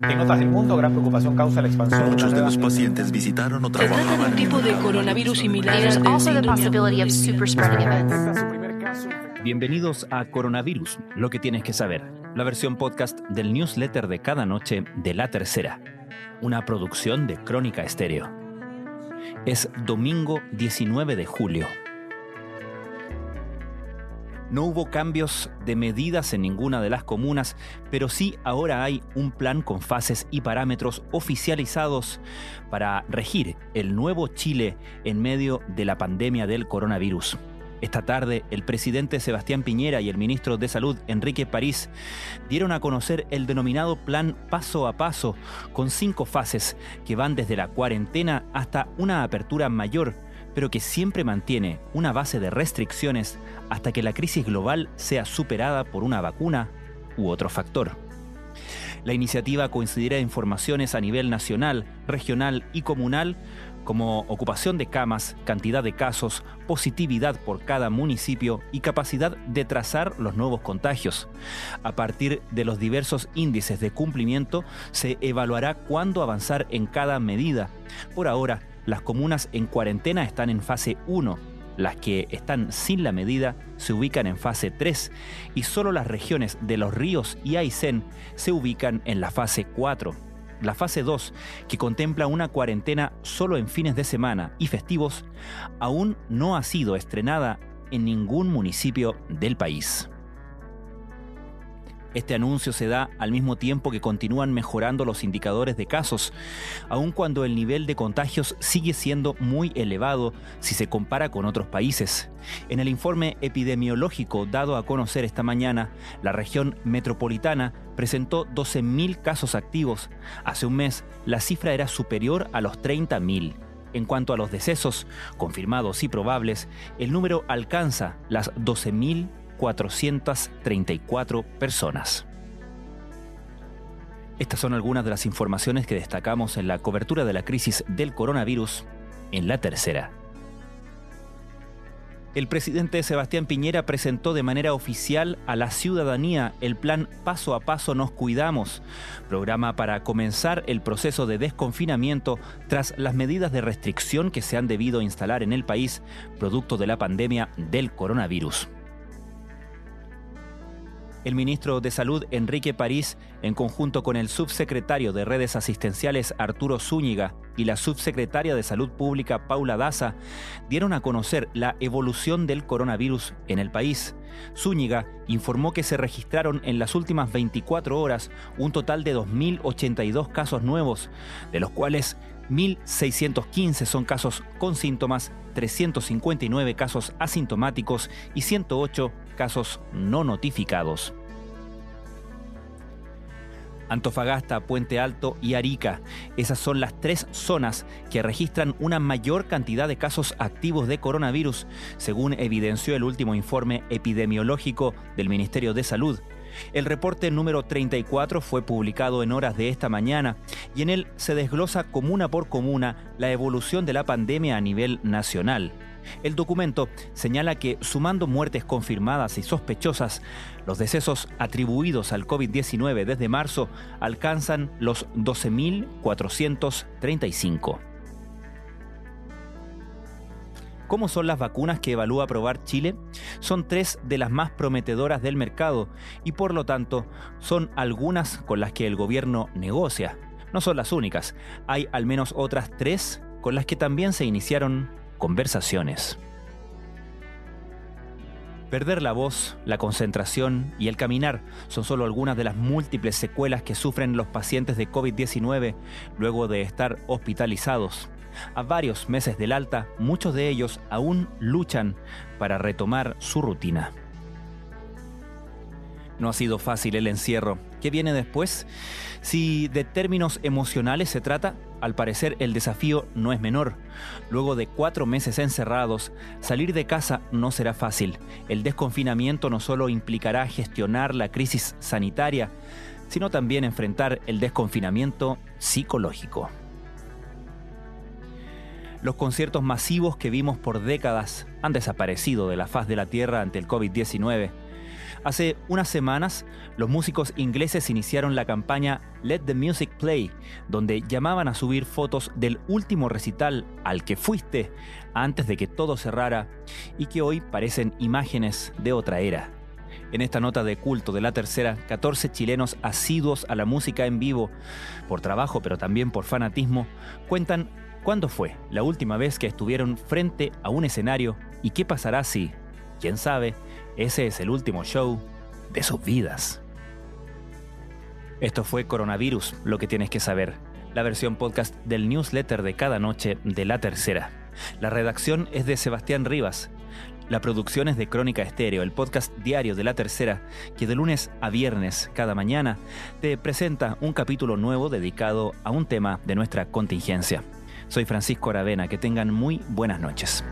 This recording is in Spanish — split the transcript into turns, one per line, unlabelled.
En otras del mundo, gran preocupación causa la expansión.
Muchos de los pacientes visitaron o
Se trata de
trabajaban
un tipo de coronavirus similar al.
Bienvenidos a Coronavirus, lo que tienes que saber, la versión podcast del newsletter de cada noche de La Tercera, una producción de Crónica Estéreo. Es domingo 19 de julio. No hubo cambios de medidas en ninguna de las comunas, pero sí ahora hay un plan con fases y parámetros oficializados para regir el nuevo Chile en medio de la pandemia del coronavirus. Esta tarde, el presidente Sebastián Piñera y el ministro de Salud, Enrique París, dieron a conocer el denominado Plan Paso a Paso, con cinco fases que van desde la cuarentena hasta una apertura mayor, pero que siempre mantiene una base de restricciones hasta que la crisis global sea superada por una vacuna u otro factor. La iniciativa coincidirá en formaciones a nivel nacional, regional y comunal, como ocupación de camas, cantidad de casos, positividad por cada municipio y capacidad de trazar los nuevos contagios. A partir de los diversos índices de cumplimiento, se evaluará cuándo avanzar en cada medida. Por ahora, las comunas en cuarentena están en fase 1, las que están sin la medida se ubican en fase 3 y solo las regiones de Los Ríos y Aysén se ubican en la fase 4. La fase 2, que contempla una cuarentena solo en fines de semana y festivos, aún no ha sido estrenada en ningún municipio del país. Este anuncio se da al mismo tiempo que continúan mejorando los indicadores de casos, aun cuando el nivel de contagios sigue siendo muy elevado si se compara con otros países. En el informe epidemiológico dado a conocer esta mañana, la región metropolitana presentó 12.000 casos activos. Hace un mes, la cifra era superior a los 30.000. En cuanto a los decesos, confirmados y probables, el número alcanza las 12.434 personas. Estas son algunas de las informaciones que destacamos en la cobertura de la crisis del coronavirus en la tercera. El presidente Sebastián Piñera presentó de manera oficial a la ciudadanía el plan Paso a Paso Nos Cuidamos, programa para comenzar el proceso de desconfinamiento tras las medidas de restricción que se han debido instalar en el país producto de la pandemia del coronavirus. El ministro de Salud, Enrique París, en conjunto con el subsecretario de Redes Asistenciales, Arturo Zúñiga, y la subsecretaria de Salud Pública, Paula Daza, dieron a conocer la evolución del coronavirus en el país. Zúñiga informó que se registraron en las últimas 24 horas un total de 2.082 casos nuevos, de los cuales 1.615 son casos con síntomas, 359 casos asintomáticos y 108 casos no notificados. Antofagasta, Puente Alto y Arica. Esas son las tres zonas que registran una mayor cantidad de casos activos de coronavirus, según evidenció el último informe epidemiológico del Ministerio de Salud. El reporte número 34 fue publicado en horas de esta mañana y en él se desglosa comuna por comuna la evolución de la pandemia a nivel nacional. El documento señala que, sumando muertes confirmadas y sospechosas, los decesos atribuidos al COVID-19 desde marzo alcanzan los 12.435. ¿Cómo son las vacunas que evalúa aprobar Chile? Son tres de las más prometedoras del mercado y por lo tanto son algunas con las que el gobierno negocia. No son las únicas, hay al menos otras tres con las que también se iniciaron conversaciones. Perder la voz, la concentración y el caminar son solo algunas de las múltiples secuelas que sufren los pacientes de COVID-19 luego de estar hospitalizados. A varios meses del alta, muchos de ellos aún luchan para retomar su rutina. No ha sido fácil el encierro. ¿Qué viene después? Si de términos emocionales se trata, al parecer el desafío no es menor. Luego de cuatro meses encerrados, salir de casa no será fácil. El desconfinamiento no solo implicará gestionar la crisis sanitaria, sino también enfrentar el desconfinamiento psicológico. Los conciertos masivos que vimos por décadas han desaparecido de la faz de la Tierra ante el COVID-19. Hace unas semanas, los músicos ingleses iniciaron la campaña Let the Music Play, donde llamaban a subir fotos del último recital al que fuiste antes de que todo cerrara y que hoy parecen imágenes de otra era. En esta nota de culto de la tercera, 14 chilenos asiduos a la música en vivo, por trabajo pero también por fanatismo, cuentan cuándo fue la última vez que estuvieron frente a un escenario y qué pasará si, quién sabe, ese es el último show de sus vidas. Esto fue Coronavirus, lo que tienes que saber, la versión podcast del newsletter de cada noche de la tercera. La redacción es de Sebastián Rivas. La producción es de Crónica Estéreo, el podcast diario de la tercera, que de lunes a viernes cada mañana te presenta un capítulo nuevo dedicado a un tema de nuestra contingencia. Soy Francisco Aravena, que tengan muy buenas noches.